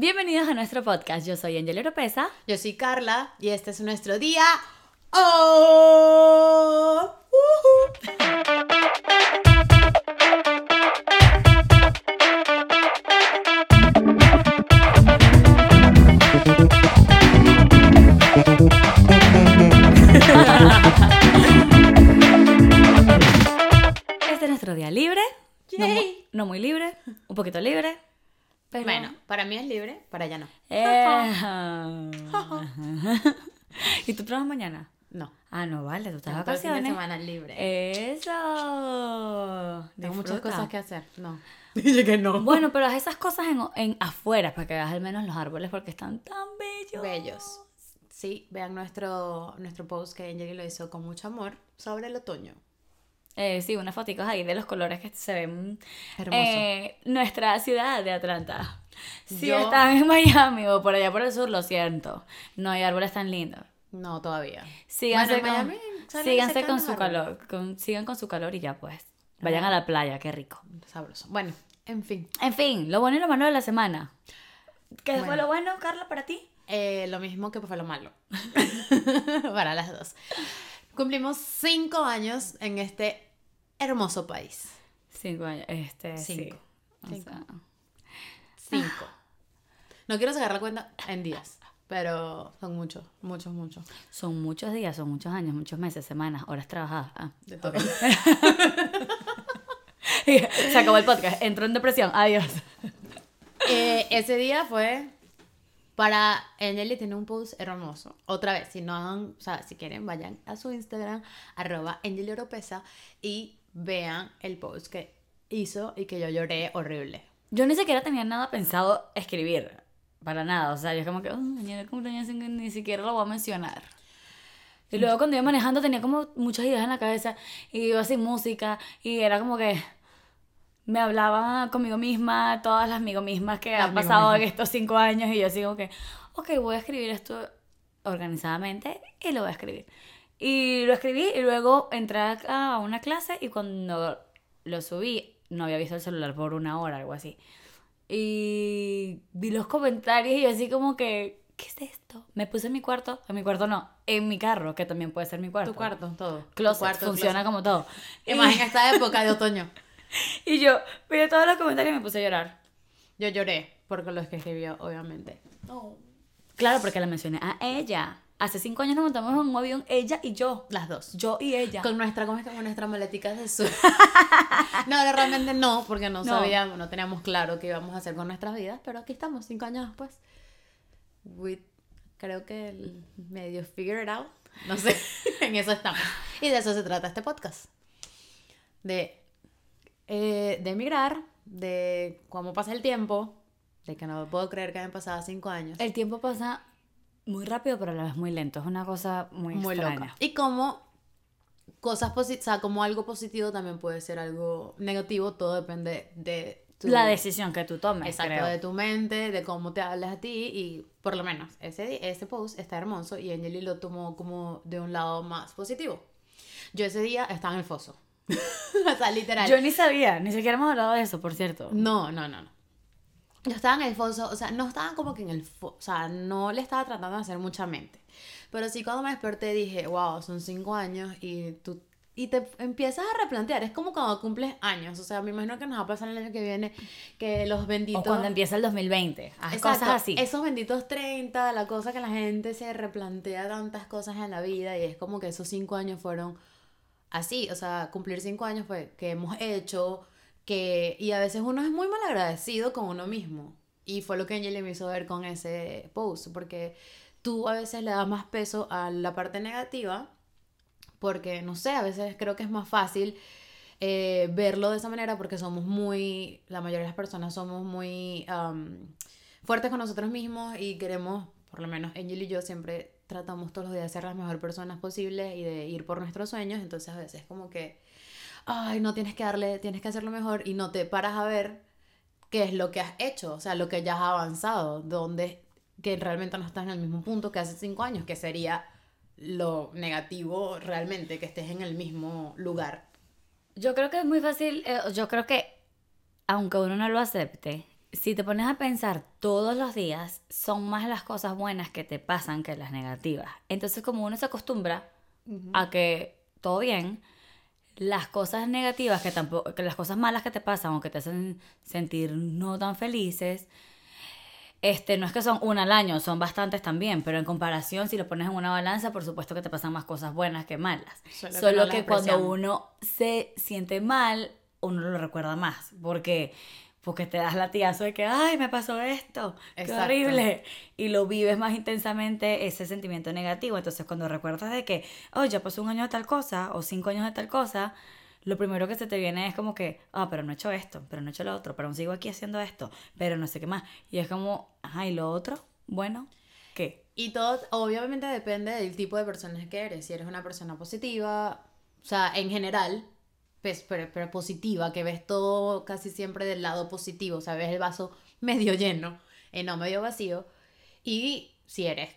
Bienvenidos a nuestro podcast. Yo soy Angel Europeza. Yo soy Carla y este es nuestro día. ¡Oh! Este es nuestro día libre. No, no muy libre, un poquito libre. Pero Bueno, para mí es libre, para allá no. Eh, ¿Y tú trabajas mañana? No. Ah, no, vale, tú estás de el fin de vacaciones. semana libre. Eso. Tengo muchas cosas que hacer. No. Dije que no. Bueno, pero haz esas cosas en, en afuera para que veas al menos los árboles porque están tan bellos. Bellos. Sí, vean nuestro, nuestro post que Angeli lo hizo con mucho amor sobre el otoño. Eh, sí, unas fotos ahí de los colores que se ven. Hermoso. Eh, nuestra ciudad de Atlanta. Si Yo- están en Miami o por allá por el sur, lo siento. No hay árboles tan lindos. No, todavía. Síganse Bueno, con, Miami síganse con su calor. con- sigan con su calor y ya pues. Vayan a la playa, qué rico. Sabroso. Bueno, en fin. En fin, lo bueno y lo malo de la semana. ¿Qué fue Bueno. lo bueno, Carla, para ti? Eh, lo mismo que fue lo malo. Para las dos. Cumplimos cinco años en este hermoso país. Cinco años. Este, Cinco. sí. O Cinco. sea, Cinco. No quiero sacar la cuenta en días, pero son muchos, muchos, muchos. son muchos días, son muchos años, muchos meses, semanas, horas trabajadas. Ah. De todo. Se acabó el podcast. Entró en depresión. Adiós. Eh, ese día fue para Angeli tiene un post hermoso. Otra vez, si no han, o sea, si quieren, vayan a su Instagram, arroba Angeli Oropesa, y vean el post que hizo y que yo lloré horrible. Yo ni siquiera tenía nada pensado escribir. Para nada. O sea, yo como que, oh, mañana cumpleaños ni siquiera lo voy a mencionar. Y luego cuando iba manejando tenía como muchas ideas en la cabeza. Y iba sin música. Y era como que me hablaba conmigo misma, todas las amigo mismas que Las han pasado en estos cinco años. Y yo así como que, ok, voy a escribir esto organizadamente y lo voy a escribir. Y lo escribí y luego entré a una clase y cuando lo subí, no había visto el celular por una hora, algo así. Y vi los comentarios y yo así como que, ¿qué es esto? Me puse en mi cuarto, en mi cuarto no, en mi carro, que también puede ser mi cuarto. Tu cuarto, todo. Closet, cuarto, funciona closet. como todo. En esta época de otoño. Y, yo vi todos los comentarios y me puse a llorar. Yo lloré porque lo que escribió, obviamente. Claro, porque la mencioné a ella. Hace cinco años nos montamos en un avión, ella y yo. Las dos. Yo y ella. Con nuestra, ¿cómo es que? Con nuestra maletica de sur. no, no, realmente no, porque no, No. sabíamos, no teníamos claro qué íbamos a hacer con nuestras vidas, pero aquí estamos, cinco años después. Creo que el medio figure it out. No sé, en eso estamos. Y de eso se trata este podcast. De, eh, de emigrar, de cómo pasa el tiempo, de que no puedo creer que hayan pasado cinco años. El tiempo pasa muy rápido, pero a la vez muy lento. Es una cosa muy, muy extraña. loca. Y como cosas positivas, o sea, como algo positivo también puede ser algo negativo, todo depende de tu... La decisión que tú tomes, Exacto, creo. de tu mente, de cómo te hablas a ti y por lo menos ese, ese post está hermoso y Angeli lo tomó como de un lado más positivo. Yo ese día estaba en el foso. o sea, literal. Yo ni sabía, ni siquiera hemos hablado de eso, por cierto. No, no, no, no. Yo estaba en el foso, o sea, no estaba como que en el foso, o sea, no le estaba tratando de hacer mucha mente. Pero sí cuando me desperté dije, wow, son cinco años y tú... Y te empiezas a replantear, es como cuando cumples años, o sea, me imagino que nos va a pasar el año que viene, que los benditos... O cuando empieza el 2020. Haz Exacto, cosas así. Esos benditos 30, la cosa que la gente se replantea tantas cosas en la vida y es como que esos cinco años fueron así, o sea, cumplir cinco años fue que hemos hecho, que y a veces uno es muy mal agradecido con uno mismo. Y fue lo que Angeli me hizo ver con ese post, porque tú a veces le das más peso a la parte negativa, porque no sé, a veces creo que es más fácil eh, verlo de esa manera porque somos muy, la mayoría de las personas somos muy fuertes con nosotros mismos y queremos, por lo menos Angel y yo siempre tratamos todos los días de ser las mejores personas posibles y de ir por nuestros sueños, entonces a veces como que, ay, no tienes que darle, tienes que hacerlo mejor y no te paras a ver qué es lo que has hecho, o sea, lo que ya has avanzado, donde que realmente no estás en el mismo punto que hace cinco años, que sería lo negativo realmente, que estés en el mismo lugar. Yo creo que es muy fácil, eh, yo creo que aunque uno no lo acepte, si te pones a pensar todos los días, son más las cosas buenas que te pasan que las negativas. Entonces, como uno se acostumbra a que todo bien, las cosas negativas que tampoco, que las cosas malas que te pasan o que te hacen sentir no tan felices, este, no es que son una al año, son bastantes también, pero en comparación, si lo pones en una balanza, por supuesto que te pasan más cosas buenas que malas. Solo que no que, cuando uno se siente mal, uno lo recuerda más, porque porque te das latigazo de que, ay, me pasó esto, qué Exacto. horrible, y lo vives más intensamente ese sentimiento negativo. Entonces, cuando recuerdas de que, oh, ya pasó un año de tal cosa, o cinco años de tal cosa, lo primero que se te viene es como que, ah, pero no he hecho esto, pero no he hecho lo otro, pero aún sigo aquí haciendo esto, pero no sé qué más. Y es como, ajá, ¿y lo otro? Bueno, ¿qué? Y todo, obviamente depende del tipo de persona que eres. Si eres una persona positiva, o sea, en general, pues, pero, pero positiva, que ves todo casi siempre del lado positivo, o sea, ves el vaso medio lleno, y no medio vacío. Y si eres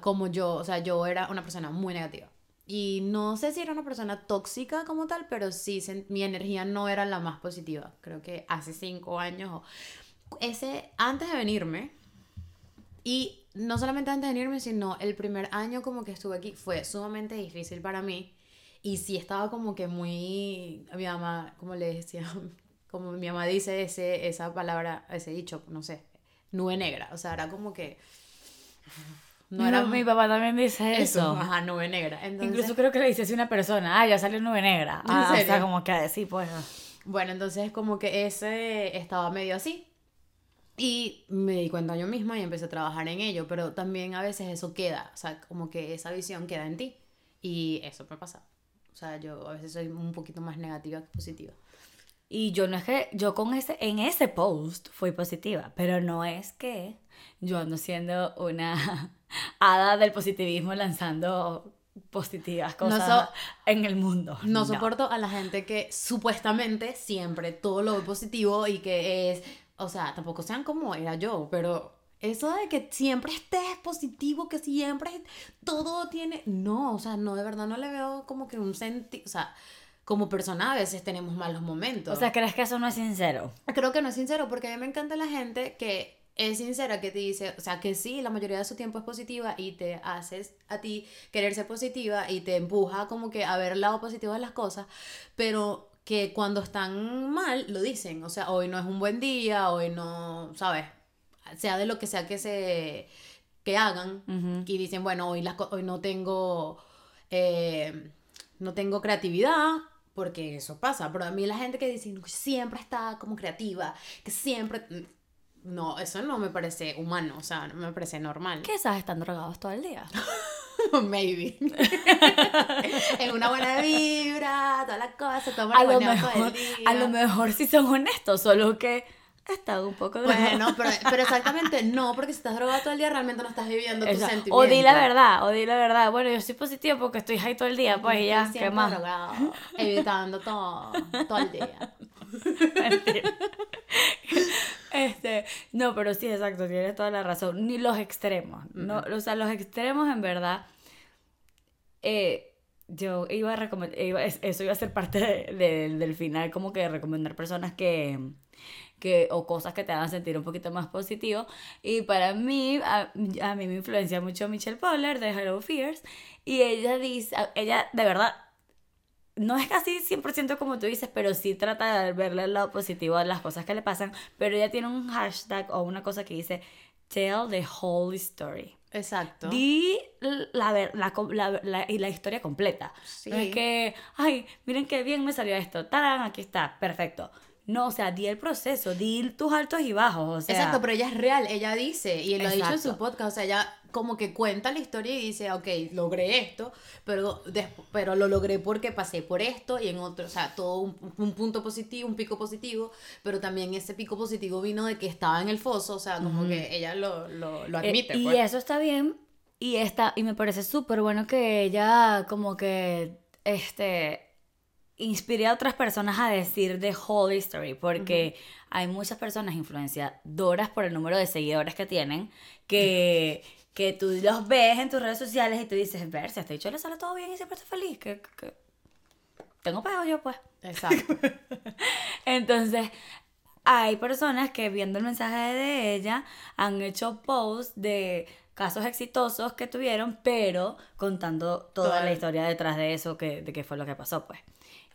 como yo, o sea, yo era una persona muy negativa. Y no sé si era una persona tóxica como tal, pero sí, sen- mi energía no era la más positiva. Creo que hace cinco años, o- ese, antes de venirme, y no solamente antes de venirme, sino el primer año como que estuve aquí fue sumamente difícil para mí. Y sí estaba como que muy, mi mamá, como le decía, como mi mamá dice ese, esa palabra, ese dicho, no sé, nube negra. O sea, era como que... No mi, era mi papá también dice eso, eso. ajá, nube negra. Entonces, Incluso creo que le dice así una persona, ah, ya salió nube negra. ¿En Ah, o sea, serio? como que sí, pues. Bueno, entonces como que ese estaba medio así. Y me di cuenta yo misma y empecé a trabajar en ello, pero también a veces eso queda, o sea, como que esa visión queda en ti. Y eso me pasa. O sea, yo a veces soy un poquito más negativa que positiva. Y yo no es que, yo con ese, en ese post fui positiva, pero no es que yo ando siendo una hada del positivismo lanzando positivas cosas so- en el mundo. No, soporto a la gente que supuestamente siempre todo lo positivo y que es, o sea, tampoco sean como era yo, pero eso de que siempre estés positivo, que siempre todo tiene, no, o sea, no, de verdad no le veo como que un sentido, o sea, como persona a veces tenemos malos momentos. O sea, ¿crees que eso no es sincero? Creo que no es sincero porque a mí me encanta la gente que es sincera, que te dice, o sea, que sí, la mayoría de su tiempo es positiva y te haces a ti querer ser positiva y te empuja como que a ver el lado positivo de las cosas, pero que cuando están mal lo dicen, o sea, hoy no es un buen día, hoy no, ¿sabes? Sea de lo que sea que se que hagan Ujú. y dicen, bueno, hoy, las, hoy no tengo eh, no tengo creatividad porque eso pasa, pero a mí la gente que dice "No, siempre está como creativa, que siempre no, eso no me parece humano, o sea, no me parece normal. Quizás están drogados todo el día. Maybe. en una buena vibra, toda la cosa, toman A lo, bañado todo mejor, el día. a lo mejor sí son honestos, solo que están un poco. Bueno, pero, pero exactamente no, porque si estás drogado todo el día realmente no estás viviendo tus sentimientos. o di la verdad, o di la verdad. Bueno, yo soy positiva porque estoy high todo el día, pues y ya, ¿qué más? drogado, evitando todo, todo el día. Mentira. Este, no, pero sí, exacto, tienes toda la razón. Ni los extremos. No, o sea, los extremos en verdad. eh, yo iba a recomendar, eso iba a ser parte de- de- del final, como que recomendar personas que, que, o cosas que te hagan sentir un poquito más positivo. Y para mí, a, a mí me influencia mucho Michelle Poller de Hello Fears. Y ella dice, ella de verdad no es casi 100% como tú dices, pero sí trata de verle el lado positivo a las cosas que le pasan. Pero ella tiene un hashtag o una cosa que dice Tell the whole story. Exacto. Di la, ver- la, la- la- y la historia completa. Sí. No es que, ay, miren qué bien me salió esto. Tarán, aquí está, perfecto. No, o sea, di el proceso, di tus altos y bajos. O sea, Exacto, pero ella es real, ella dice, y lo ha dicho en su podcast, o sea, ella como que cuenta la historia y dice, ok, logré esto, pero, pero lo logré porque pasé por esto y en otro, o sea, todo un, un punto positivo, un pico positivo, pero también ese pico positivo vino de que estaba en el foso, o sea, como que ella lo, lo, lo Eh, admite. y pues. eso está bien. Y, está, y me parece súper bueno que ella como que este, inspire a otras personas a decir the whole story. Porque hay muchas personas influenciadoras por el número de seguidores que tienen que, que tú los ves en tus redes sociales y tú dices, ver, si a este dicho le sale todo bien y siempre está feliz. Que, que- Tengo pego yo pues. Exacto. Entonces, hay personas que viendo el mensaje de ella han hecho posts de casos exitosos que tuvieron, pero contando toda Toda- la historia detrás de eso, que, de qué fue lo que pasó, pues.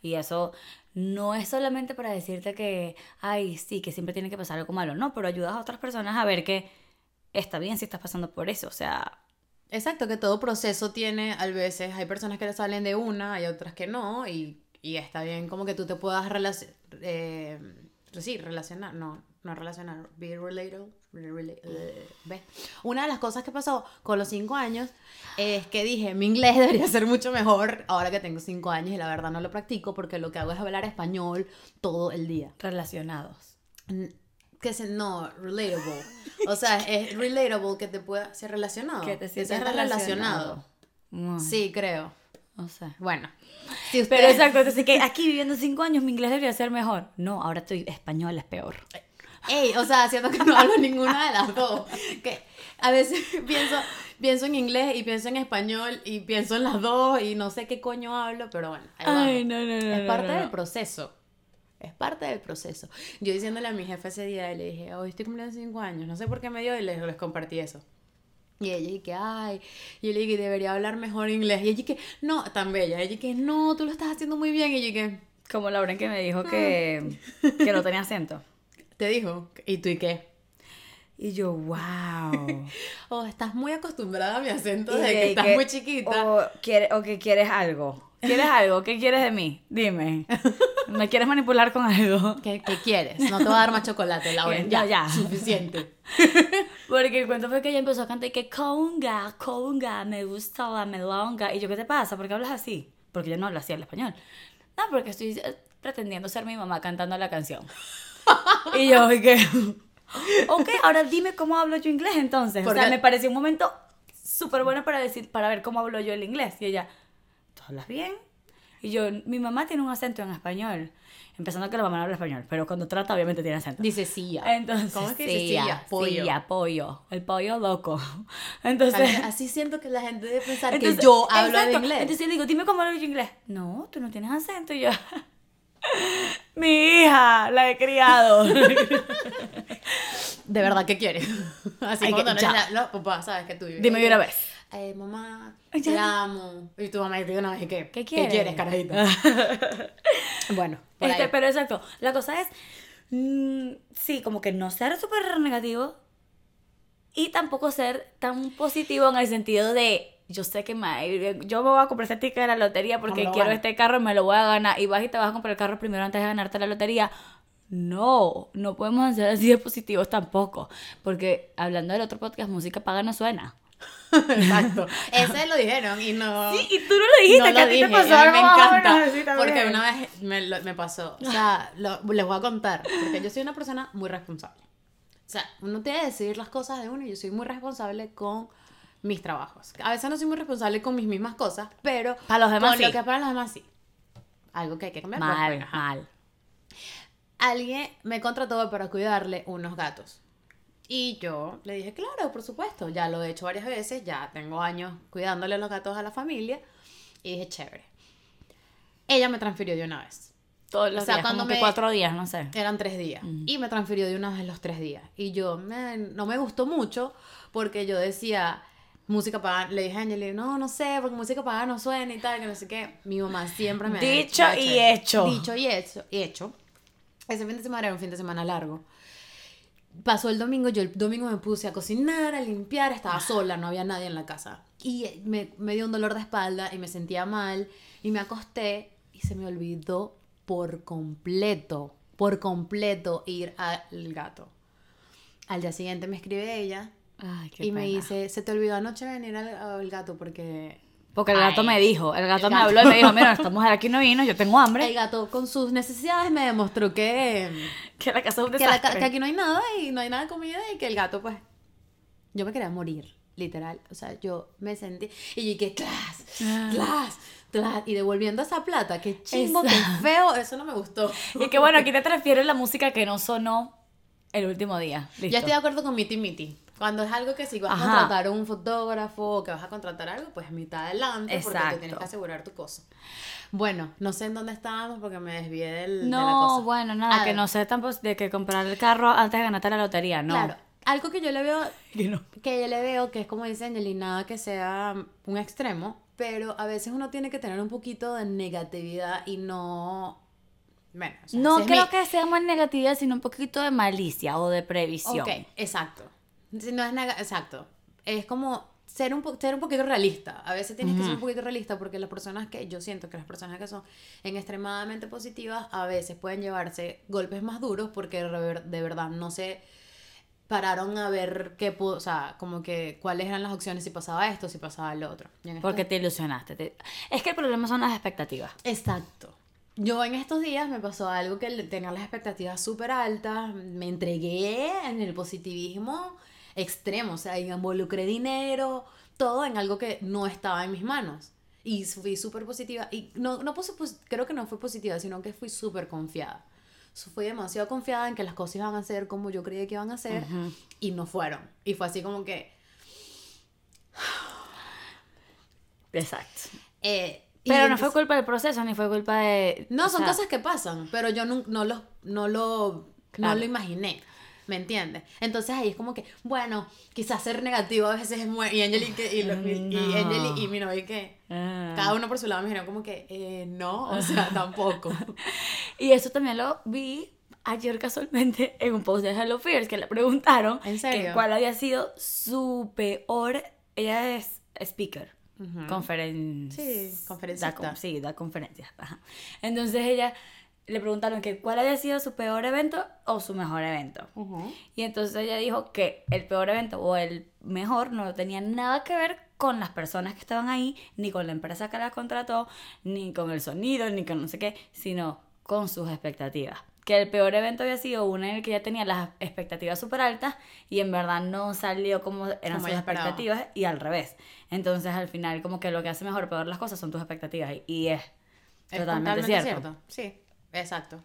Y eso no es solamente para decirte que, ay, sí, que siempre tiene que pasar algo malo, no, pero ayudas a otras personas a ver que está bien si estás pasando por eso, o sea, Exacto, que todo proceso tiene, a veces hay personas que le salen de una, hay otras que no, y, y está bien como que tú te puedas relacionar, eh, sí, relacionar, no, no relacionar, be relatable, rela- ¿ves? Una de las cosas que pasó con los cinco años es que dije, mi inglés debería ser mucho mejor ahora que tengo cinco años y la verdad no lo practico porque lo que hago es hablar español todo el día. relacionados. Que se, no, relatable. O sea, es relatable que te pueda ser relacionado. Que te sientas relacionado. Ay, Sí, creo. No sé. Bueno, si usted... Pero exacto, entonces que aquí viviendo cinco años mi inglés debería ser mejor. No, ahora estoy español, es peor. Ey, o sea, siento que no hablo ninguna de las dos. Que a veces pienso, pienso en inglés y pienso en español y pienso en las dos y no sé qué coño hablo, pero bueno. ahí Ay, no, no, no. Es parte del proceso. Es parte del proceso. Yo diciéndole a mi jefe ese día, y le dije, hoy estoy cumpliendo cinco años, no sé por qué me dio y les, les compartí eso. Y ella y que, ay, y yo le dije, debería hablar mejor inglés. Y ella y que, no, tan bella. Ella y que, no, tú lo estás haciendo muy bien. Y yo y que, Como Lauren que me dijo que, que no tenía acento. Te dijo, ¿y tú y qué? Y yo, wow. Oh, estás muy acostumbrada a mi acento desde de que estás que- muy chiquita. O, quiere, o que quieres algo. ¿Quieres algo? ¿Qué quieres de mí? Dime. ¿Me quieres manipular con algo? ¿Qué, qué quieres? No te voy a dar más chocolate, Lauren. No, Ya, ya. Suficiente. Porque el cuento fue que ella empezó a cantar y que conga, conga, me gusta la melonga. Y yo, ¿qué te pasa? ¿Por qué hablas así? Porque yo no hablo así el español. No, porque estoy eh, pretendiendo ser mi mamá cantando la canción. y yo, ¿y qué? ok, ahora dime cómo hablo yo inglés entonces. O sea, Porque- me pareció un momento súper bueno para decir, para ver cómo hablo yo el inglés. Y ella, ¿tú hablas bien? Y yo, mi mamá tiene un acento en español. Empezando que la mamá no habla español, pero cuando trata obviamente tiene acento. Dice sí. ya. Entonces, ¿Cómo es que dice sí, silla? Pollo. ya, pollo. El pollo loco. Entonces, Así siento que la gente debe pensar entonces, que yo hablo exacto. de inglés. Entonces yo le digo, dime cómo hablo yo inglés. No, tú no tienes acento. Y yo, mi hija, la he criado. De verdad, ¿qué quieres? Así Ay, que- ya. dices, no, papá, sabes que tú dime de una vez. Eh, mamá, te amo. Y tu mamá te dice una vez, ¿qué? ¿Qué ¿Qué quieres? quieres, carajita? bueno, por Este, ahí. pero exacto, la cosa es, mm, sí, como que no ser súper negativo y tampoco ser tan positivo en el sentido de, yo sé que me, yo me voy a comprar este ticket de la lotería porque quiero este carro y me lo voy a ganar y vas y te vas a comprar el carro primero antes de ganarte la lotería. No, no podemos ser así de positivos tampoco, porque hablando del otro podcast, música paga no suena. Exacto. Ese lo dijeron y no. Sí, y tú no lo dijiste, no que a lo ti dije, te pasó a mí me encanta. también. Porque una vez me, me pasó. O sea, lo- les voy a contar. Porque yo soy una persona muy responsable. O sea, uno tiene que decidir las cosas de uno y yo soy muy responsable con mis trabajos. A veces no soy muy responsable con mis mismas cosas, pero Para los demás con lo sí. que para los demás sí. Algo que hay que cambiar. pero Mal, ajá. mal. Alguien me contrató para cuidarle unos gatos. Y yo le dije, claro, por supuesto, ya lo he hecho varias veces, ya tengo años cuidándole los gatos a la familia. Y dije, chévere. Ella me transfirió de una vez. Todos los O sea, días, cuando como que me- cuatro días, no sé. Eran tres días. Y me transfirió de una vez los tres días. Y yo, "Man, no me gustó mucho porque yo decía, música pagada. Le dije a Angeli, no, no sé, porque música pagada no suena y tal, que no sé qué. Mi mamá siempre me ha Dicho ha y eso. hecho. Dicho y hecho. Y hecho. Ese fin de semana era un fin de semana largo. Pasó el domingo, yo el domingo me puse a cocinar, a limpiar, estaba sola, no había nadie en la casa. Y eh, me, me dio un dolor de espalda y me sentía mal y me acosté y se me olvidó por completo, por completo ir al gato. Al día siguiente me escribe ella Ay, qué y me dice, se te olvidó anoche venir al, al gato porque Porque el gato me dijo, el gato el me gato. habló y me dijo, mira, esta mujer aquí no vino, yo tengo el hambre. gato con sus necesidades me demostró que... Que la casa es un que, la ca- desastre. que aquí no hay nada y no hay nada de comida y que el gato pues yo me quería morir literal o sea yo me sentí y yo Ah. tras tras y devolviendo esa plata que chingo Exacto. feo eso no me gustó Y que bueno, aquí te transfiero la música que no sonó el último día. Listo. ya estoy de acuerdo con Miti Miti Cuando es algo que si vas a contratar un fotógrafo o que vas a contratar algo, pues mitad adelante porque tú Exacto. tienes que asegurar tu cosa. Bueno, no sé en dónde estábamos porque me desvié del, de la No, cosa. bueno, nada, A que ver, no sé tampoco de que comprar el carro antes de ganarte la lotería, no. Claro, algo que yo le veo Que no. que yo le veo que es como dice Angeli, nada que sea un extremo, pero a veces uno tiene que tener un poquito de negatividad y no... Bueno, o sea, No creo mi- que sea más negatividad, sino un poquito de malicia o de previsión. Ok, exacto. No es nega- exacto. Es como ser un, po- ser un poquito realista. A veces tienes que ser un poquito realista porque las personas que, yo siento que las personas que son en extremadamente positivas a veces pueden llevarse golpes más duros porque de ver- de verdad no se pararon a ver qué o sea, como que cuáles eran las opciones si pasaba esto, si pasaba lo otro. Porque te ilusionaste. te- Es que el problema son las expectativas. Exacto. Yo en estos días me pasó algo que tenía las expectativas súper altas, me entregué en el positivismo extremo, o sea, involucré dinero, todo en algo que no estaba en mis manos. Y fui súper positiva, y no, no puse, pos- creo que no fue positiva, sino que fui súper confiada. Fui demasiado confiada en que las cosas iban a ser como yo creía que iban a ser, y no fueron. Y fue así como que... Exacto. eh, Pero no fue culpa del proceso, ni fue culpa de... No, son sea, cosas que pasan, pero yo no, no, lo, no, lo, Claro. no lo imaginé. ¿Me entiendes? Entonces ahí es como que, bueno, quizás ser negativo a veces es muy... Y Angeli que- y, los- y- y No. Angeli y mi novio que... ah. Cada uno por su lado me dijeron como que, eh, no, o sea, tampoco. Y eso también lo vi ayer casualmente en un post de Hello Fears que le preguntaron ¿En serio? que cuál había sido su peor. Ella es speaker. Conferencia. Sí, conferencista. sí, da conferencias. ajá. Entonces ella le preguntaron que cuál había sido su peor evento o su mejor evento. Y entonces ella dijo que el peor evento o el mejor no tenía nada que ver con las personas que estaban ahí, ni con la empresa que la contrató, ni con el sonido, ni con no sé qué, sino con sus expectativas. Que el peor evento había sido uno en el que ella tenía las expectativas súper altas y en verdad no salió como eran Como sus esperaba. expectativas y al revés. Entonces al final como que lo que hace mejor o peor las cosas son tus expectativas y- es, Es totalmente, cierto. Sí, exacto.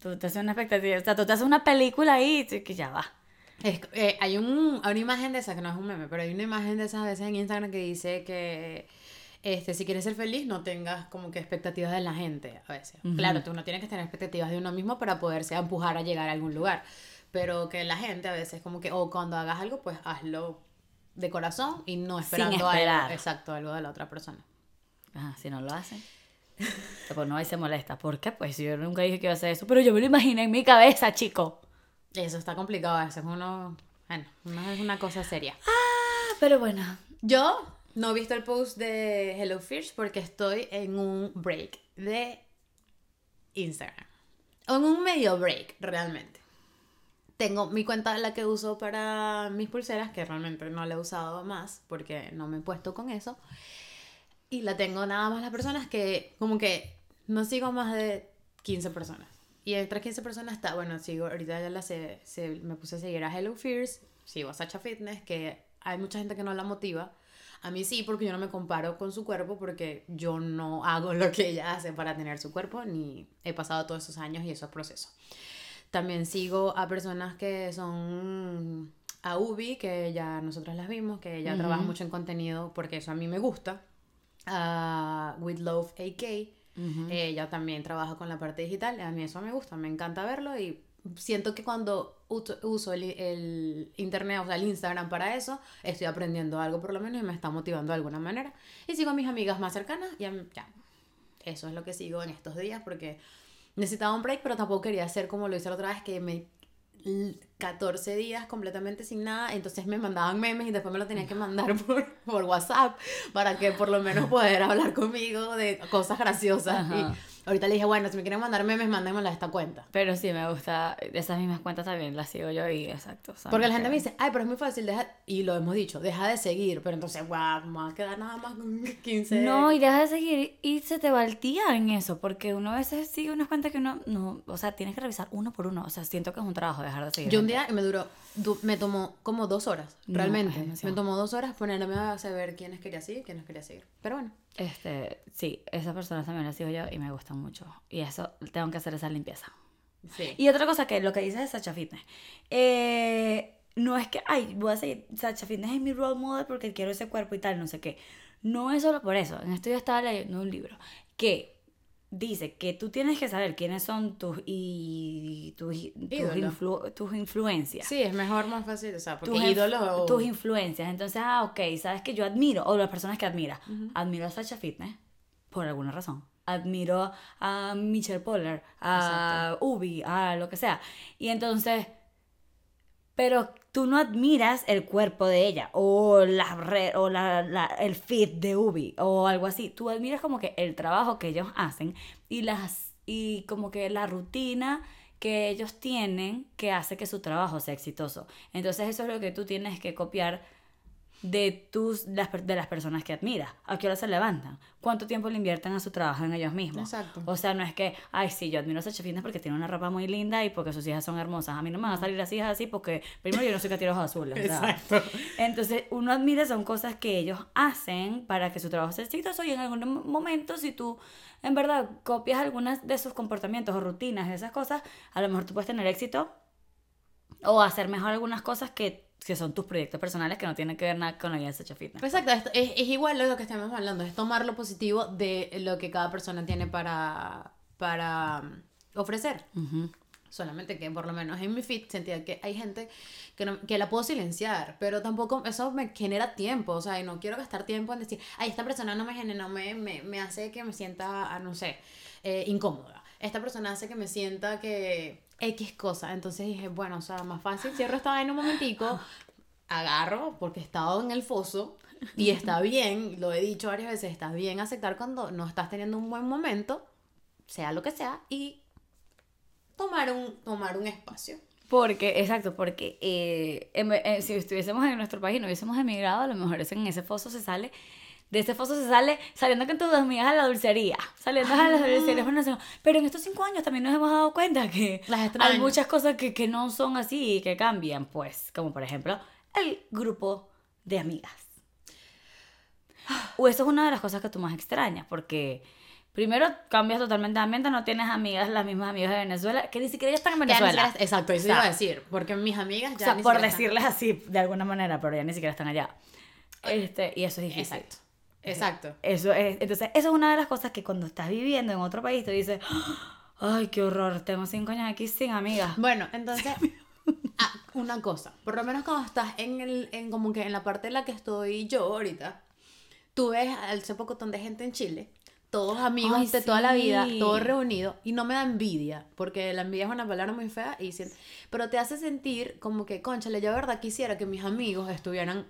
Tú te haces una expectativa, o sea, tú te haces una película ahí y que ya va. Es- eh, hay, un, hay una imagen de esa, que no es un meme, pero hay una imagen de esas a veces en Instagram que dice que este, si quieres ser feliz no tengas como que expectativas de la gente a veces. Claro, tú no tienes que tener expectativas de uno mismo para poderse empujar a llegar a algún lugar, pero que la gente a veces como que, o cuando hagas algo, pues hazlo de corazón y no esperando esperar. algo, exacto, algo de la otra persona. Ajá, si no lo hacen. Pues no, ahí se molesta. ¿Por qué? Pues yo nunca dije que iba a hacer eso, pero yo me lo imaginé en mi cabeza, chico. Eso está complicado, a veces uno, bueno, no es una cosa seria. Ah, pero bueno. Yo no he visto el post de Hello Fish porque estoy en un break de Instagram. O en un medio break, realmente. Tengo mi cuenta, la que uso para mis pulseras, que realmente no la he usado más porque no me he puesto con eso. Y la tengo nada más las personas que, como que, no sigo más de 15 personas. Y entre 15 personas está, bueno, sigo, ahorita ya la sé, se- me puse a seguir a Hello Fears, sigo a Sacha Fitness, que hay mucha gente que no la motiva. A mí sí, porque yo no me comparo con su cuerpo, porque yo no hago lo que ella hace para tener su cuerpo, ni he pasado todos esos años y esos procesos. También sigo a personas que son a Ubi, que ya nosotros las vimos, que ella trabaja mucho en contenido, porque eso a mí me gusta. A With Love AK, ella también trabaja con la parte digital, a mí eso me gusta, me encanta verlo y siento que cuando uso, el, el internet, o sea, el Instagram para eso, estoy aprendiendo algo por lo menos y me está motivando de alguna manera. Y sigo a mis amigas más cercanas y ya, eso es lo que sigo en estos días porque necesitaba un break, pero tampoco quería hacer como lo hice la otra vez, que me 14 días completamente sin nada, entonces me mandaban memes y después me lo tenían que mandar por, por WhatsApp para que por lo menos poder hablar conmigo de cosas graciosas. Ajá. Y ahorita le dije, bueno, si me quieren mandar memes, mándenmela a esta cuenta. Pero sí, me gusta. Esas mismas cuentas también las sigo yo y exacto. Porque la gente me dice, ay, pero es muy fácil, deja, y lo hemos dicho, deja de seguir, pero entonces, guau, me va a quedar nada más con 15. No, y deja de seguir y se te va el día en eso, porque uno a veces sigue unas cuentas que uno, no, o sea, tienes que revisar uno por uno, o sea, siento que es un trabajo dejar de seguir. Yo un día me duró, du- me tomó como dos horas, No, realmente. es me tomó dos horas ponerme a saber quiénes quería seguir, quiénes quería seguir. Pero bueno. Este, sí, esas personas también las sigo yo y me gustan mucho. Y eso, tengo que hacer esa limpieza. Sí. Y otra cosa que lo que dices de Sacha Fitness. eh, no es que, ay, voy a seguir, Sacha Fitness es mi role model porque quiero ese cuerpo y tal, no sé qué. No es solo por eso. En esto yo estaba leyendo un libro que dice que tú tienes que saber quiénes son tus y tus, tus, influ- tus influencias. Sí, es mejor, más fácil, o sea, porque tus, ídolo... tus influencias. Entonces, ah, ok, sabes que yo admiro, o las personas que admira. Admiro a Sacha Fitness, por alguna razón. Admiro a Michelle Poller, a Ubi, a lo que sea. Y entonces, pero tú no admiras el cuerpo de ella, o, la, re- o la, la- el fit de Ubi, o algo así. Tú admiras como que el trabajo que ellos hacen y las y como que la rutina que ellos tienen que hace que su trabajo sea exitoso. Entonces eso es lo que tú tienes que copiar de tus las, de las personas que admiras. ¿A qué hora se levantan? ¿Cuánto tiempo le invierten a su trabajo en ellos mismos? Exacto. O sea, no es que, ay, sí, yo admiro a Sacha Fitness porque tiene una ropa muy linda y porque sus hijas son hermosas. A mí no me van a salir las hijas así porque, primero, yo no soy catiros azules. Exacto. Entonces, uno admira son cosas que ellos hacen para que su trabajo sea exitoso y en algún mo- momento, si tú en verdad copias algunas de sus comportamientos o rutinas, esas cosas, a lo mejor tú puedes tener éxito o hacer mejor algunas cosas que, que son tus proyectos personales que no tienen que ver nada con la vida de Sacha Fitness. Exacto, es, es igual lo que estamos hablando, es tomar lo positivo de lo que cada persona tiene para, para mm, ofrecer. Ujú. Solamente que por lo menos en mi feed sentía que hay gente que, no- que la puedo silenciar, pero tampoco eso me genera tiempo, o sea, y no quiero gastar tiempo en decir, ay, esta persona no me genera, no me, me, me hace que me sienta, ah, no sé, eh, incómoda. Esta persona hace que me sienta que X cosa. Entonces dije, bueno, o sea, más fácil, cierro esta vaina un momentico, agarro, porque he estado en el foso, y está bien, lo he dicho varias veces, está bien aceptar cuando no estás teniendo un buen momento, sea lo que sea, y tomar un, tomar un espacio. Porque, exacto, porque eh, em- eh, si estuviésemos en nuestro país y no hubiésemos emigrado, a lo mejor es en ese foso se sale, de ese foso se sale saliendo con tus amigas a la dulcería, saliendo a la dulcería. bueno, no Pero en estos cinco años también nos hemos dado cuenta que Las hay muchas cosas que, que no son así y que cambian, pues, como por ejemplo el grupo de amigas. O eso es una de las cosas que tú más extrañas, porque primero cambias totalmente de ambiente, no tienes amigas, las mismas amigas de Venezuela, que ni siquiera ya están en Venezuela. siquiera- exacto, eso O sea, iba a decir, porque mis amigas ya o sea, ni por están- decirles así de alguna manera, pero ya ni siquiera están allá. Este, y eso es difícil. Exacto, exacto. Eso es, entonces, eso es una de las cosas que cuando estás viviendo en otro país te dices, ay, qué horror, tengo cinco años aquí sin amigas. Bueno, entonces, ah, una cosa, por lo menos cuando estás en el, en como que en la parte en la que estoy yo ahorita, tú ves hace poco de gente en Chile, todos amigos Ay, de toda la vida, todos reunidos, y no me da envidia, porque la envidia es una palabra muy fea, y sien- pero te hace sentir como que, conchale, yo de verdad quisiera que mis amigos estuvieran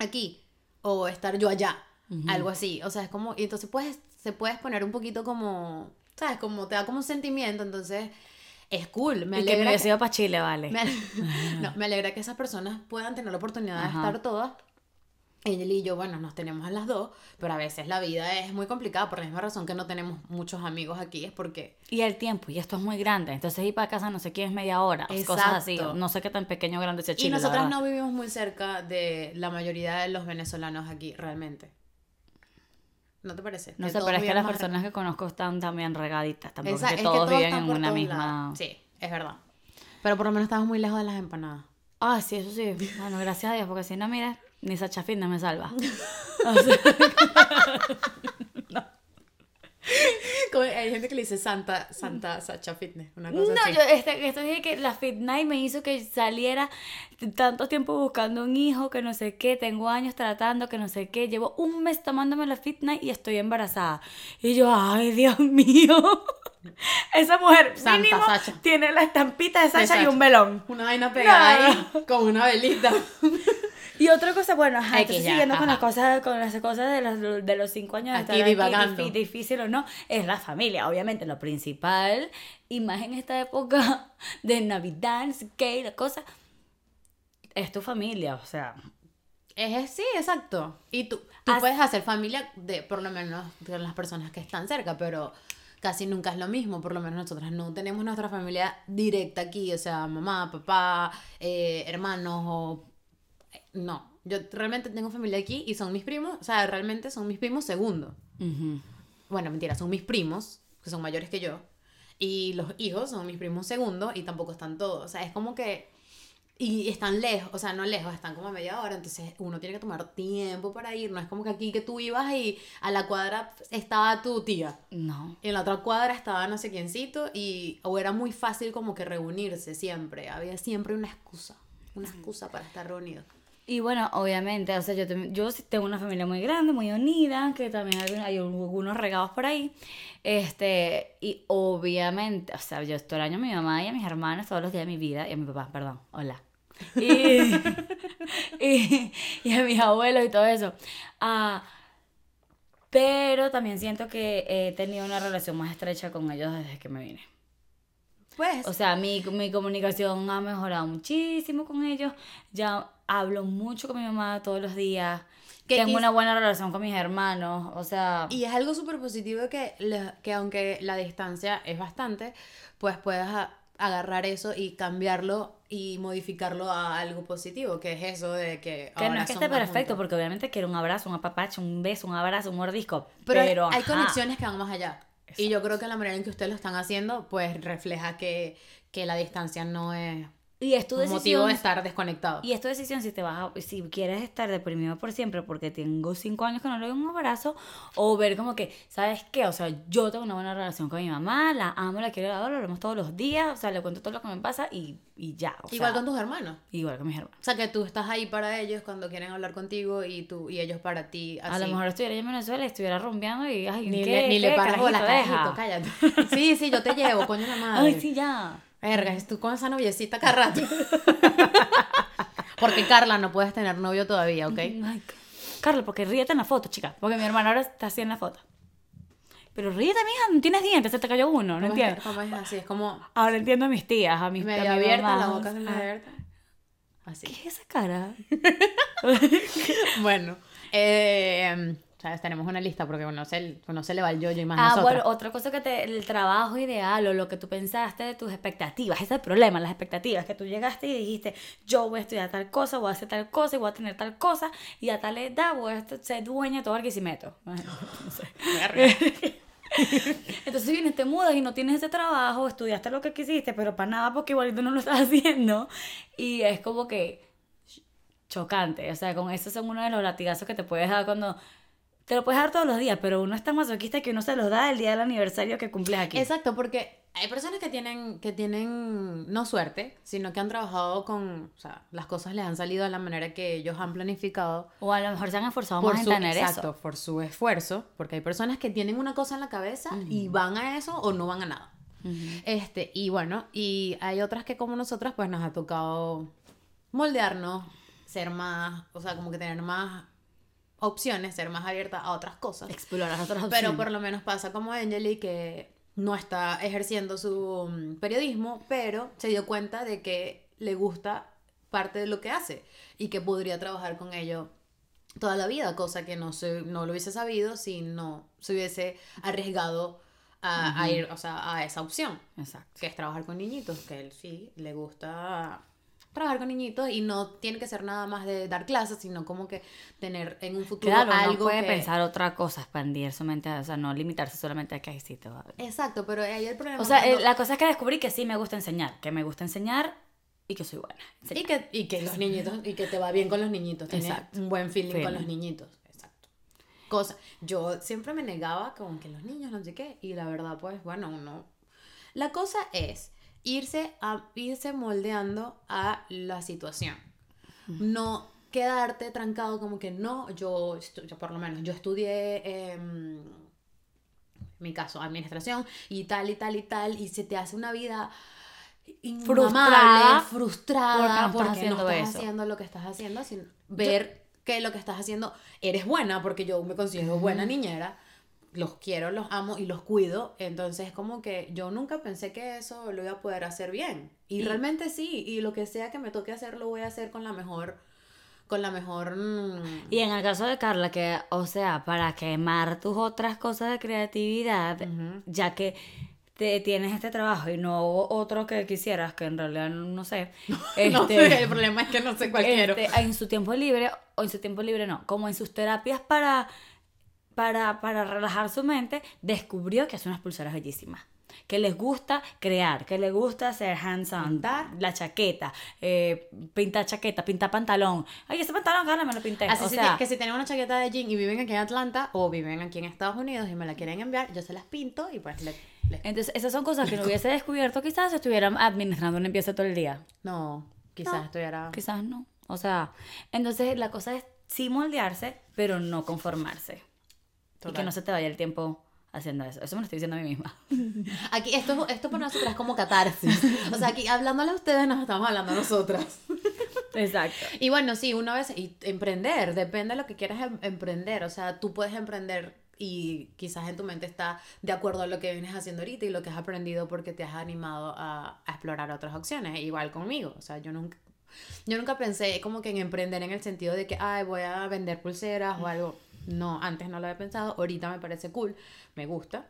aquí, o estar yo allá, algo así, o sea, es como, y entonces puedes, se puedes poner un poquito como, ¿sabes? Como te da como un sentimiento, entonces... Es cool, me y que me alegra ido para Chile, vale. me, no, me alegra que esas personas puedan tener la oportunidad Ajá. de estar todas. Él y yo, bueno, nos tenemos a las dos, pero a veces la vida es muy complicada por la misma razón que no tenemos muchos amigos aquí, es porque... Y el tiempo, y esto es muy grande, entonces ir para casa no sé qué es media hora, cosas así, no sé qué tan pequeño o grande sea Chile. y nosotras no vivimos muy cerca de la mayoría de los venezolanos aquí, realmente. ¿No te parece? No Que sé, todos pero es que las personas que conozco están también regaditas, tampoco Esa- es que es que todos viven en una todos misma... Sí, es verdad. Pero por lo menos estamos muy lejos de las empanadas. Ah, sí, eso sí. Bueno, gracias a Dios, porque si no, mira, ni Sacha Fitness me salva. Como- Hay gente que le dice Santa, Santa Sacha Fitness, una cosa No, así. yo este, esto dije que la Fit Night me hizo que saliera tanto tiempo buscando un hijo, que no sé qué, tengo años tratando, que no sé qué, llevo un mes tomándome la Fit Night y estoy embarazada. Y yo, ay, Dios mío. Esa mujer Santa mínimo Sacha. tiene la estampita de Sacha y Sacha. un velón. Una vaina pegada No. ahí con una velita. Y otra cosa, bueno, ajá, entonces ya, siguiendo con ajá. las cosas, con las cosas de, las- de los cinco años de Aquí estar aquí, divagando. difí- difícil o no, es la familia, obviamente, lo principal, y más en esta época de Navidad, no sé qué, la cosa, es tu familia, o sea, Es, sí, exacto. Y tú, tú As- puedes hacer familia de por lo menos con las personas que están cerca, pero casi nunca es lo mismo. Por lo menos nosotras no tenemos nuestra familia directa aquí, o sea, mamá, papá, eh, hermanos o... No, yo realmente tengo familia aquí y son mis primos, o sea, realmente son mis primos segundo. ujú. Bueno, mentira, son mis primos, que son mayores que yo. Y los hijos son mis primos segundos y tampoco están todos. O sea, es como que Y están lejos, o sea, no lejos, están como a media hora, entonces uno tiene que tomar tiempo para ir. No es como que aquí que tú ibas y a la cuadra estaba tu tía. No. En la otra cuadra estaba no sé quiéncito y o era muy fácil como que reunirse siempre. Había siempre una excusa, una excusa para estar reunidos. Y bueno, obviamente, o sea, yo, yo tengo una familia muy grande, muy unida, que también hay, hay algunos regados por ahí. Este, y obviamente, o sea, yo extraño a mi mamá y a mis hermanos todos los días de mi vida, y a mi papá, perdón, hola. Y, y, y a mis abuelos y todo eso. Ah, pero también siento que he tenido una relación más estrecha con ellos desde que me vine. Pues, O sea, mi, mi comunicación ha mejorado muchísimo con ellos. Ya hablo mucho con mi mamá todos los días. Que Tengo una buena relación con mis hermanos. O sea, y es algo súper positivo que, que aunque la distancia es bastante, pues puedas agarrar eso y cambiarlo y modificarlo a algo positivo, que es eso de que... que no es que esté perfecto, juntos. porque obviamente quiero un abrazo, un apapacho, un beso, un abrazo, un mordisco. Pero, Pero, hay ajá. conexiones que van más allá. Y yo creo que la manera en que ustedes lo están haciendo, pues refleja que, que la distancia no es Y es tu un motivo decisión. de estar desconectado. Y es tu decisión si te vas a- si quieres estar deprimido por siempre porque tengo cinco años que no le doy un abrazo o ver como que, ¿sabes qué? O sea, yo tengo una buena relación con mi mamá, la amo, la quiero, la adoro, lo vemos todos los días, o sea, le cuento todo lo que me pasa y, y ya. o Igual sea, con tus hermanos. Igual con mis hermanos. O sea, que tú estás ahí para ellos cuando quieren hablar contigo y tú y ellos para ti. Así. A lo mejor estuviera yo en Venezuela y estuviera rumbeando y, ay, ni ¿qué, le, ni qué, le paras carajito, carajito, deja? cállate. Sí, sí, yo te llevo, coño la madre. Ay, sí, ya. Verga, es tú con esa noviecita cada rato. Porque Carla no puedes tener novio todavía, ¿ok? Ay, Carla, porque ríete en la foto, chica. Porque mi hermano ahora está así en la foto. Pero ríete, mija, no tienes dientes, se te cayó uno, no ¿Cómo es- entiendo. cómo es así? Es como Ahora entiendo a mis tías, a mis a medio abierta, la boca o medio sea, abierta. Así. ¿Qué es esa cara? Bueno, eh, ¿sabes? Tenemos una lista porque no se, no se le va el yoyo y más Ah, nosotras. bueno, otra cosa que te, el trabajo ideal o lo que tú pensaste de tus expectativas, ese es el problema, las expectativas, que tú llegaste y dijiste, yo voy a estudiar tal cosa, voy a hacer tal cosa, y voy a tener tal cosa, y a tal edad voy a ser dueña de todo Barquisimeto. No sé. Entonces vienes, te mudas y no tienes ese trabajo, estudiaste lo que quisiste, pero para nada porque igualito no lo estás haciendo. Y es como que chocante. O sea, con eso son uno de los latigazos que te puedes dar cuando... Te lo puedes dar todos los días, pero uno es tan masoquista que uno se los da el día del aniversario que cumples aquí. Exacto, porque hay personas que tienen, que tienen no suerte, sino que han trabajado con, o sea, las cosas les han salido de la manera que ellos han planificado. O a lo mejor se han esforzado Por más su, en tener exacto, eso. por su esfuerzo, porque hay personas que tienen una cosa en la cabeza y van a eso o no van a nada. Este, y bueno, y hay otras que como nosotras, pues nos ha tocado moldearnos, ser más, o sea, como que tener más opciones, ser más abierta a otras cosas. Explorar otras Pero opciones. por lo menos pasa como Angeli que no está ejerciendo su mm, periodismo, pero se dio cuenta de que le gusta parte de lo que hace y que podría trabajar con ello toda la vida, cosa que no, se, no lo hubiese sabido si no se hubiese arriesgado a, a ir o sea, a esa opción, Exacto. que es trabajar con niñitos, que él sí le gusta trabajar con niñitos y no tiene que ser nada más de dar clases, sino como que tener en un futuro Claro, algo no puede que... pensar otra cosa, expandir su mente, o sea, no limitarse solamente a que ahí sí te va a. Exacto, pero ahí el problema O sea, cuando- eh, la cosa es que descubrí que sí me gusta enseñar, que me gusta enseñar y que soy buena. Y que, y que los niñitos, y que te va bien con los niñitos, tienes Exacto. un buen feeling con los niñitos. Exacto. Cosa, yo siempre me negaba con que los niños no sé qué, y la verdad, pues, bueno, uno. La cosa es irse, a, irse moldeando a la situación. No quedarte trancado como que no, yo, yo por lo menos, yo estudié, em, en mi caso, administración y tal y tal y tal, y se te hace una vida Frustrada frustrada, porque no estás porque, haciendo no estás eso. haciendo lo que estás haciendo sin ver que lo que estás haciendo eres buena porque yo me considero buena niñera los quiero los amo y los cuido entonces como que yo nunca pensé que eso lo iba a poder hacer bien y, Y- realmente sí y lo que sea que me toque hacer lo voy a hacer con la mejor con la mejor mm, Y en el caso de Carla, que, o sea, para quemar tus otras cosas de creatividad, ya que te, tienes este trabajo y no otro que quisieras, que en realidad no, sé. no este, sé, el problema es que no sé cuál quiero este, en su tiempo libre, o en su tiempo libre no, como en sus terapias para, para, para relajar su mente, descubrió que hace unas pulseras bellísimas. que les gusta crear, que les gusta hacer hands-on, la chaqueta, eh, pintar chaqueta, pintar pantalón. Ay, ese pantalón, gana, me lo pinté. Así o si sea, que si tienen una chaqueta de jean y viven aquí en Atlanta o viven aquí en Estados Unidos y me la quieren enviar, yo se las pinto y pues le... le- entonces esas son cosas que no hubiese descubierto quizás si estuviera administrando una limpieza todo el día. No, quizás No. estuviera... Quizás no. O sea, entonces la cosa es sí moldearse, pero no conformarse. Y que Total. no se te vaya el tiempo haciendo eso. Eso me lo estoy diciendo a mí misma. Aquí, esto, esto para nosotras es como catarsis. O sea, aquí hablándole a ustedes nos estamos hablando a nosotras. Exacto. Y bueno, sí, una vez, y emprender, depende de lo que quieras em- emprender. O sea, tú puedes emprender y quizás en tu mente está de acuerdo a lo que vienes haciendo ahorita y lo que has aprendido porque te has animado a, a explorar otras opciones. Igual conmigo. O sea, yo nunca, yo nunca pensé como que en emprender en el sentido de que, ay, voy a vender pulseras o algo. No, antes no lo había pensado. Ahorita me parece cool, me gusta.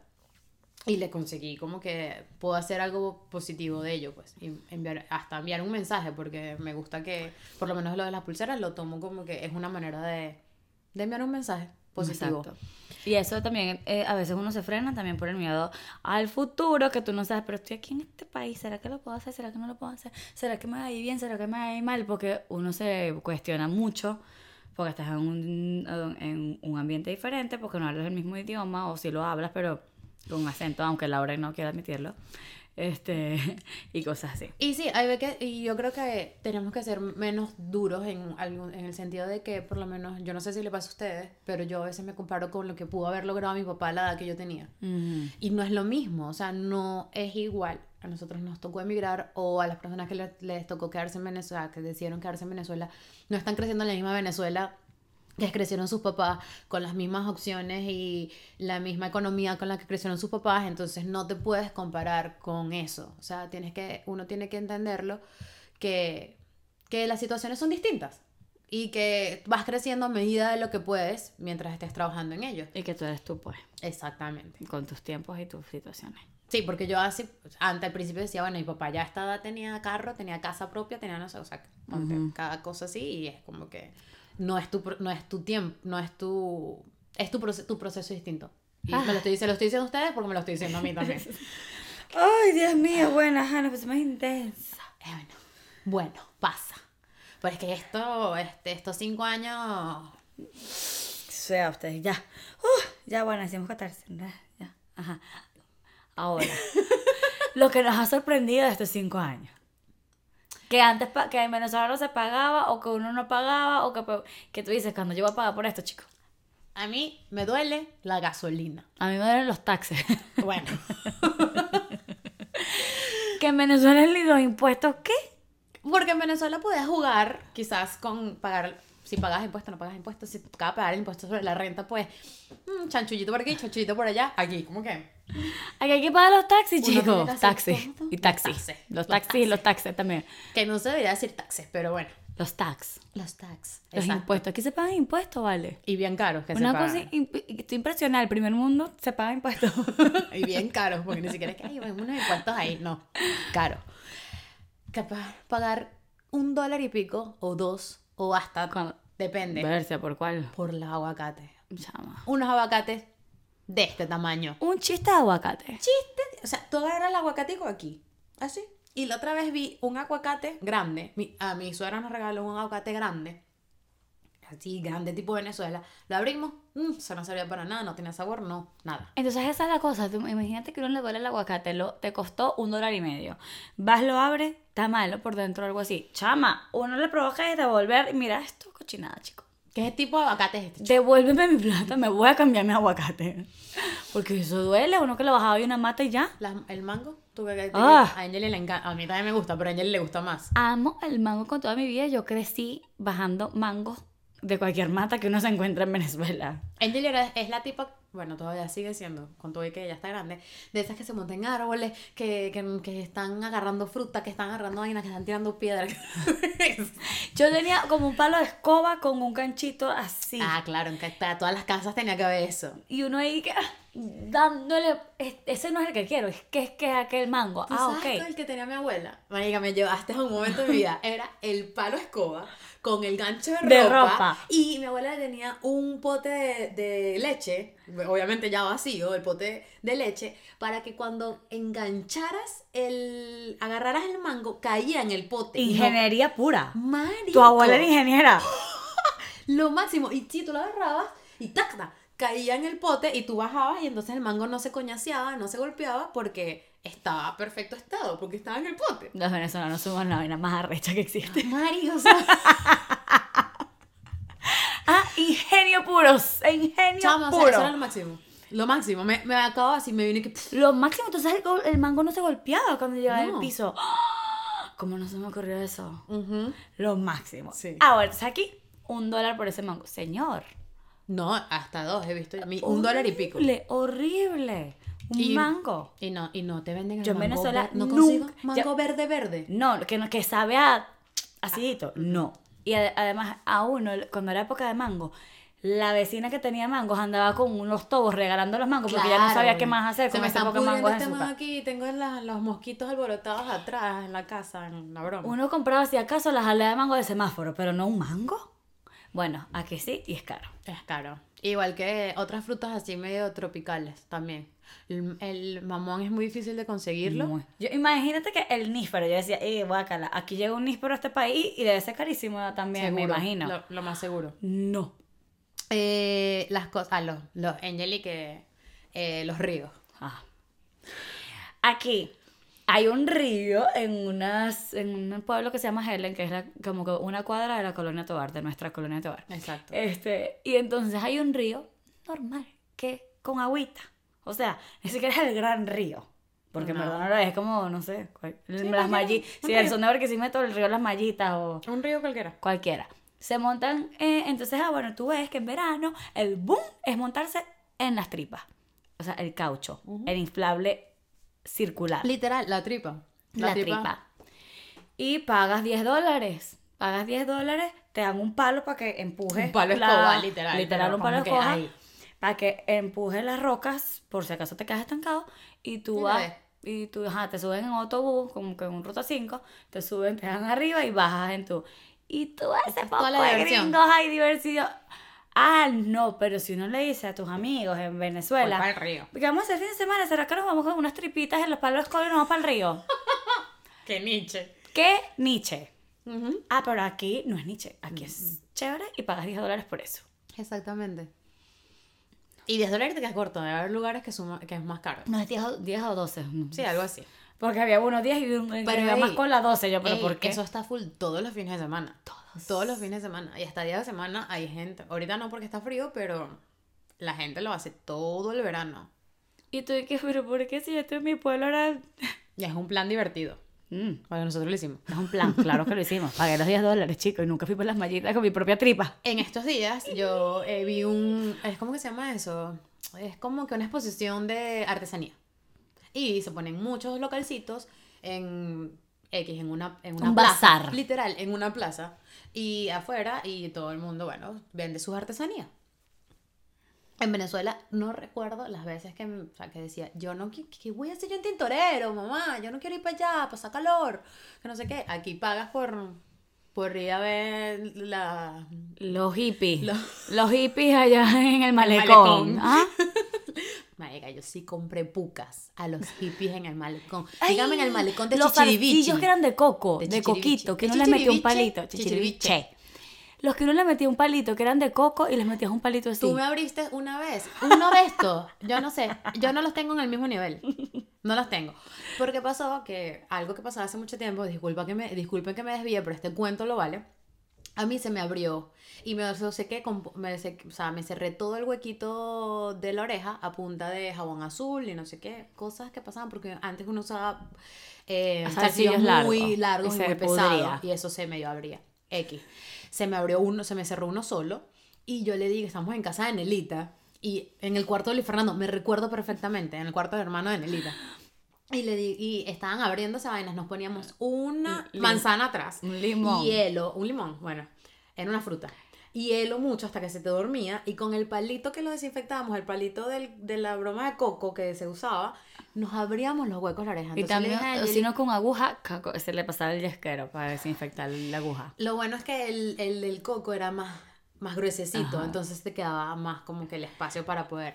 Y le conseguí como que puedo hacer algo positivo de ello, pues. Enviar, hasta enviar un mensaje, porque me gusta que, por lo menos lo de las pulseras, lo tomo como que es una manera de, de enviar un mensaje positivo. Y eso también, eh, a veces uno se frena también por el miedo al futuro, que tú no sabes, pero estoy aquí en este país, ¿será que lo puedo hacer? ¿Será que no lo puedo hacer? ¿Será que me va a bien? ¿Será que me va a mal? Porque uno se cuestiona mucho, porque estás en un, en un ambiente diferente, porque no hablas el mismo idioma, o si lo hablas, pero con acento, aunque Laura no quiera admitirlo, este, y cosas así. Y sí, hay ve que, y yo creo que tenemos que ser menos duros en, algún, en el sentido de que, por lo menos, yo no sé si le pasa a ustedes, pero yo a veces me comparo con lo que pudo haber logrado mi papá a la edad que yo tenía. Y no es lo mismo, o sea, no es igual. A nosotros nos tocó emigrar o a las personas que les, les tocó quedarse en Venezuela, que decidieron quedarse en Venezuela, no están creciendo en la misma Venezuela que crecieron sus papás con las mismas opciones y la misma economía con la que crecieron sus papás, entonces no te puedes comparar con eso. O sea, tienes que, uno tiene que entenderlo que, que las situaciones son distintas y que vas creciendo a medida de lo que puedes mientras estés trabajando en ello. Y que tú eres tú, pues, Exactamente. con tus tiempos y tus situaciones. Sí, porque yo así, antes al principio decía, bueno, mi papá ya a esta edad tenía carro, tenía casa propia, tenía no sé, o sea, ponte cada cosa así y es como que no es tu, no es tu tiempo, no es tu, es tu, proce- tu proceso distinto. Y Ah. me lo estoy, se lo estoy diciendo a ustedes porque me lo estoy diciendo a mí también. Ay, Dios mío, bueno, Hanna, pues más intensa. Eh, bueno, bueno, pasa. Pero es que esto, este, estos cinco años, O sea, ustedes ya. Uh, ya, bueno, hicimos catarsis. ¿verdad? Ya. Ajá. Ahora, lo que nos ha sorprendido de estos cinco años. Que antes que en Venezuela no se pagaba, o que uno no pagaba, o que, que tú dices, cuando yo voy a pagar por esto, chicos. a mí me duele la gasolina. A mí me duelen los taxes. Bueno, que en Venezuela los impuestos, ¿qué? Porque en Venezuela podías jugar quizás con pagar, si pagas impuestos, no pagas impuestos, si te tocaba pagar impuestos sobre la renta, pues mm, chanchullito por aquí, chanchullito por allá, aquí, ¿cómo que? Aquí hay que pagar los taxis, chicos. Taxis. Y Los taxis. Los taxis y los taxes también. Que no se debería decir taxes, pero bueno. Los tax. Los taxes. Los impuestos. Aquí se pagan impuestos, ¿vale? Y bien caros que Una se cosa, imp- estoy impresionada, el primer mundo se paga impuestos. y bien caros, porque ni siquiera es que hay unos impuestos ahí, no. Caro. Capaz pagar un dólar y pico, o dos, o hasta, Cuando- depende, Verse, ¿por cuál? por los aguacates. Chama. Unos aguacates de este tamaño. Un chiste de aguacate. chiste, o sea, todo era el aguacatico aquí, así. Y la otra vez vi un aguacate grande, mi- a mi suegra nos regaló un aguacate grande, así grande tipo Venezuela, lo abrimos, mm, eso no servía para nada, no tenía sabor, no, nada. Entonces esa es la cosa. tú imagínate que uno le duele el aguacate, lo, te costó un dólar y medio. Vas, lo abres, está malo por dentro algo así. Chama, uno le provoca es devolver y mira esto, cochinada, chico. ¿Qué tipo de aguacate es este? chico? Devuélveme mi plata, me voy a cambiar mi aguacate. Porque eso duele, uno que lo bajaba de una mata y ya. La- ¿El mango? ¿Tú qué- Ah. A Angeli le encanta, a mí también me gusta, pero a Angeli le gusta más. Amo el mango con toda mi vida. Yo crecí bajando mangos de cualquier mata que uno se encuentra en Venezuela. Angeli es la tipa, bueno, todavía sigue siendo, con todo y que ella está grande, de esas que se montan en árboles, que, que, que están agarrando fruta, que están agarrando vainas, que están tirando piedras. Yo tenía como un palo de escoba con un ganchito así. Ah, claro, en ca- todas las casas tenía que haber eso. Y uno ahí que... dándole, es- ese no es el que quiero, es que es que es aquel mango. ¿Tú Ah, sabes ok. el que tenía mi abuela? Marica, me llevaste a un momento de mi vida. Era el palo escoba con el gancho de ropa. De ropa. Y mi abuela tenía un pote de, de leche, obviamente ya vacío, el pote de leche, para que cuando engancharas el. agarraras el mango, caía en el pote. Y no- Ingeniería pura. Marico. Tu abuela era ingeniera. Lo máximo. Y si tú lo agarrabas y tac, tac, caía en el pote y tú bajabas y entonces el mango no se coñaseaba, no se golpeaba porque estaba perfecto estado, porque estaba en el pote. Los venezolanos somos la vaina más arrecha que existe. Mario, o Ah, ingenio puro. Ingenio chama, o sea, puro. eso era lo máximo. Lo máximo. Me, me acabo así, me vine que. Lo máximo, sabes, el, el mango no se golpeaba cuando llegaba No. al piso. ¿Cómo no se me ocurrió eso? ujú. Lo máximo. Sí. Ahora, entonces aquí, un dólar por ese mango. Señor. No, hasta dos he visto. mi- un dólar y pico. Horrible, horrible. Un Y- mango. Y no, y no te venden el Yo en mango Venezuela no nunca- consigo ya- mango verde verde. No, que, no, que sabe a acidito. No. Y ade- además, a uno, cuando era época de mango, la vecina que tenía mangos andaba con unos tobos regalando los mangos porque ya no sabía qué más hacer Se con me ese están poco mango pudriendo de este man azúcar. aquí, tengo la- los mosquitos alborotados atrás en la casa, en la broma. Uno compraba si acaso las jaleas de mango de semáforo, pero no un mango. Bueno, aquí sí y es caro. Es caro. Igual que otras frutas así medio tropicales también. El, el mamón es muy difícil de conseguirlo. Muy. Yo, imagínate que el níspero, yo decía, eh, guácala, aquí llega un níspero a este país y debe ser carísimo también, me Seguro, imagino. Lo, lo más seguro. No. Eh, las cosas, ah, los, los Angeli que eh, los ríos. Ah. Aquí hay un río en, unas, en un pueblo que se llama Helen, que es la- como que una cuadra de la colonia Tobar, de nuestra colonia Tobar. Exacto. Este, y entonces hay un río normal, que con agüita. O sea, ni siquiera es el gran río. Porque en No. verdad no lo es, como, no sé, cual- las mallitas. Si el son de Barquisimeto, el río Las Mallitas o Un río cualquiera. cualquiera. Se montan, eh, entonces, ah, bueno, tú ves que en verano el boom es montarse en las tripas. O sea, el caucho, el inflable circular. Literal, la tripa. La, tripa. Y pagas 10 dólares. Pagas 10 dólares, te dan un palo para que empujes. Un palo la- escoba, literal, Literal, un palo que escoba. ahí. Para que empuje las rocas, por si acaso te quedas estancado. Y tú Y vas. Y tú, ajá, te suben en autobús, como que en un ruta 5, te suben, te dejan arriba y bajas en tu. Y tú ese es poco de gringos hay diversión. Ah, no, pero si uno le dice a tus amigos en Venezuela, Voy pa'l río. que vamos hacer fin de semana, ¿será que nos vamos con unas tripitas en los palos escoba y nos vamos para el río? Que Nietzsche. ¿Qué Nietzsche? Ah, pero aquí no es Nietzsche. Aquí es chévere y pagas 10 dólares por eso. Exactamente. Y 10 dólares te quedas corto. Debe haber lugares que, suma- que es más caro. No es 10 o, 10 o 12. no. Sí, algo así. Porque había unos 10 y un, Pero iba más con la 12. Yo, pero Ey, ¿por qué? Eso está full todos los fines de semana. Todos. Todos los fines de semana. Y hasta día de semana hay gente. Ahorita no porque está frío, pero la gente lo hace todo el verano. Y tú dices, pero ¿por qué si yo estoy en mi pueblo ahora? Y es un plan divertido. Mm, Porque nosotros lo hicimos. es un plan, claro que lo hicimos. Pagué los 10 dólares, chicos, y nunca fui por las mallitas con mi propia tripa. En estos días yo eh, vi un... Es como que se llama eso? Es como que una exposición de artesanía. Y se ponen muchos localcitos en X, en una, en una Un plaza. bazar. Literal, en una plaza. Y afuera, y todo el mundo, bueno, vende sus artesanías. En Venezuela no recuerdo las veces que, o sea, que decía, yo no, ¿qué, qué voy a hacer yo en Tintorero, mamá? Yo no quiero ir para allá, pasar calor, que no sé qué. Aquí pagas por, por ir a ver la, Los hippies. Los- Los hippies allá en el malecón. malecón. ¿Ah? Marica, yo sí compré pucas a los hippies en el malecón. Dígame en el malecón de Los Chichirivichi. zarcillos que eran de coco, De coquito, que ¿De uno les metía un chichiriviche? palito. Chichiriviche. Chichiriviche. Los que uno le metía un palito, que eran de coco, y les metías un palito así. Tú me abriste una vez uno de estos. Yo no sé, yo no los tengo en el mismo nivel. No los tengo. Porque pasó que algo que pasaba hace mucho tiempo, disculpa que me, disculpen que me desvíe, pero este cuento lo vale. A mí se me abrió y me me, o sea, me cerré todo el huequito de la oreja a punta de jabón azul y no sé qué, cosas que pasaban porque antes uno usaba eh, muy largos, y muy pesados y eso se medio abría. X. Se me abrió uno, se me cerró uno solo y yo le dije, estamos en casa de Nelita y en el cuarto de Luis Fernando, me recuerdo perfectamente, en el cuarto del hermano de Nelita. Y le di, y estaban abriendo esas vainas, nos poníamos una Lim- manzana atrás, un limón. hielo, un limón, bueno, en una fruta. hielo mucho hasta que se te dormía y con el palito que lo desinfectábamos, el palito del- de la broma de coco que se usaba, nos abríamos los huecos de la oreja. Y Entonces le también, dije si no con aguja, caco- se le pasaba el yesquero para desinfectar la aguja. Lo bueno es que el, el del coco era más, más gruesecito, Ajá. entonces te quedaba más como que el espacio para poder.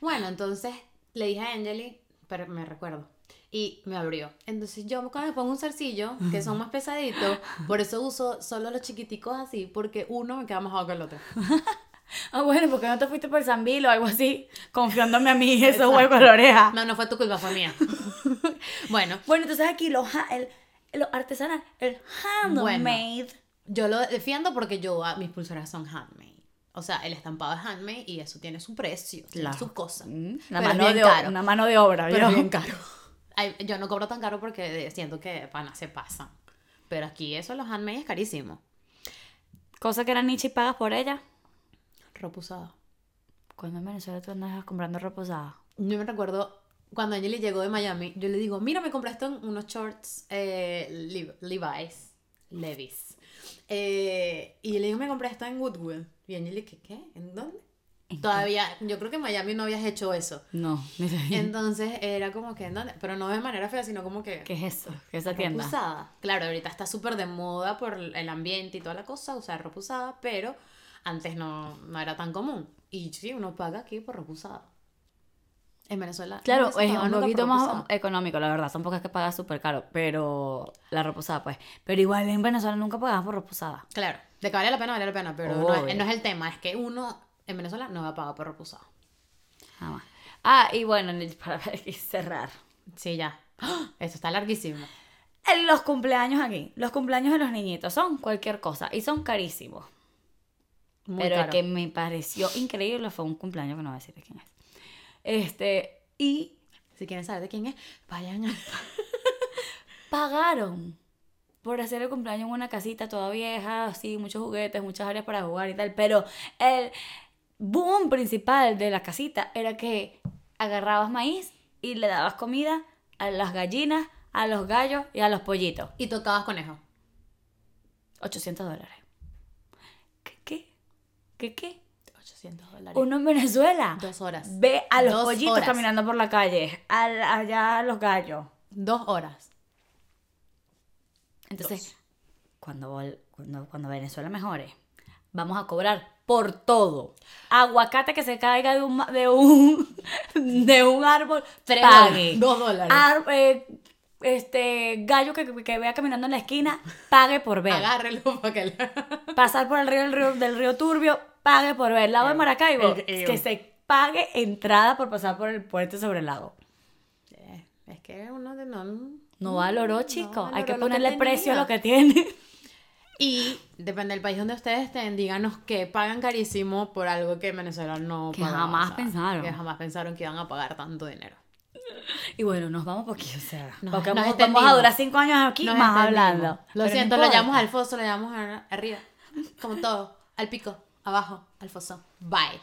Bueno, entonces le dije a Angeli, pero me recuerdo, y me abrió. Entonces yo cuando me pongo un zarcillo, que son más pesaditos, por eso uso solo los chiquiticos así, porque uno me queda más bajo que el otro. Ah, bueno, porque no te fuiste por San Bill o algo así, confiándome a mí esos huecos de la oreja. No, no fue tu culpa, fue mía. bueno, Bueno, entonces aquí lo, el, lo artesanal, el handmade. yo lo defiendo porque yo, ah, mis pulseras son handmade. O sea, el estampado es handmade y eso tiene su precio, tiene su cosa. Mm, Una es mano, de, caro. una mano de obra, Pero bien caro. Ay, yo no cobro tan caro porque siento que pana se pasan. Pero aquí eso, los handmade es carísimo. Cosa que era niche y pagas por ella. Ropa usada. Cuando en Venezuela tú andabas comprando ropa usada. Yo me recuerdo cuando Angeli llegó de Miami, yo le digo, mira, me compré esto en unos shorts eh, Lev- Levi's. Levi's. Eh, y le digo, me compré esto en Woodwood. Y Angeli, ¿qué? ¿Qué? ¿En dónde? Todavía, yo creo que en Miami no habías hecho eso. No, sé. Entonces era como que, ¿en dónde? Pero no de manera fea, sino como que... ¿Qué es eso? ¿Qué es esa tienda? usada. Claro, ahorita está súper de moda por el ambiente y toda la cosa, usar ropa usada, pero antes no, no era tan común. Y sí, uno paga aquí por ropa usada. En Venezuela. Claro, no es un poquito más económico, la verdad. Tampoco es que pagas súper caro, pero la ropa usada, pues. Pero igual en Venezuela nunca pagabas por ropa usada. Claro, de que vale la pena, vale la pena, pero no es, no es el tema, es que uno en Venezuela no va a pagar por ropa usada. Nada más. Ah, y bueno, para cerrar. Sí, ya. ¡Ah! Esto está larguísimo. En Los cumpleaños aquí, los cumpleaños de los niñitos son cualquier cosa y son carísimos. Muy pero caro. el que me pareció increíble fue un cumpleaños que no voy a decir de quién es. Este, y Si quieren saber de quién es, vayan a... pagaron por hacer el cumpleaños en una casita toda vieja, así, muchos juguetes, muchas áreas para jugar y tal, pero el boom principal de la casita era que agarrabas maíz y le dabas comida a las gallinas, a los gallos y a los pollitos. Y tocabas conejo. 800 dólares. ¿Qué qué? ¿Qué qué? 800 dólares. Uno en Venezuela. Dos horas. Ve a los Dos pollitos horas. caminando por la calle, a allá a los gallos. Dos horas. Entonces, cuando, cuando, cuando Venezuela mejore, vamos a cobrar por todo. Aguacate que se caiga de un, de un, de un árbol, Tres pague. dos dólares. Ar- eh, este gallo que, que vea caminando en la esquina, pague por ver. Agárrelo para que... le- Pasar por el río, el río del río Turbio, pague por ver. Lago de Maracaibo, el- el- que se pague entrada por pasar por el puente sobre el lago. Eh, Es que uno de no... No valoró, chico. Hay valoró que lo que ponerle precio a lo que tiene. Y depende del país donde ustedes estén, díganos que pagan carísimo por algo que en Venezuela no Que pagaba, jamás o sea, pensaron. Que jamás pensaron que iban a pagar tanto dinero. Y bueno, nos vamos porque, o sea, Nos- porque nos vamos, vamos a durar cinco años aquí Nos más hablando. Lo Pero no siento, lo llamamos al foso, lo llamamos arriba. Como todo. Al pico, abajo, al foso. Bye.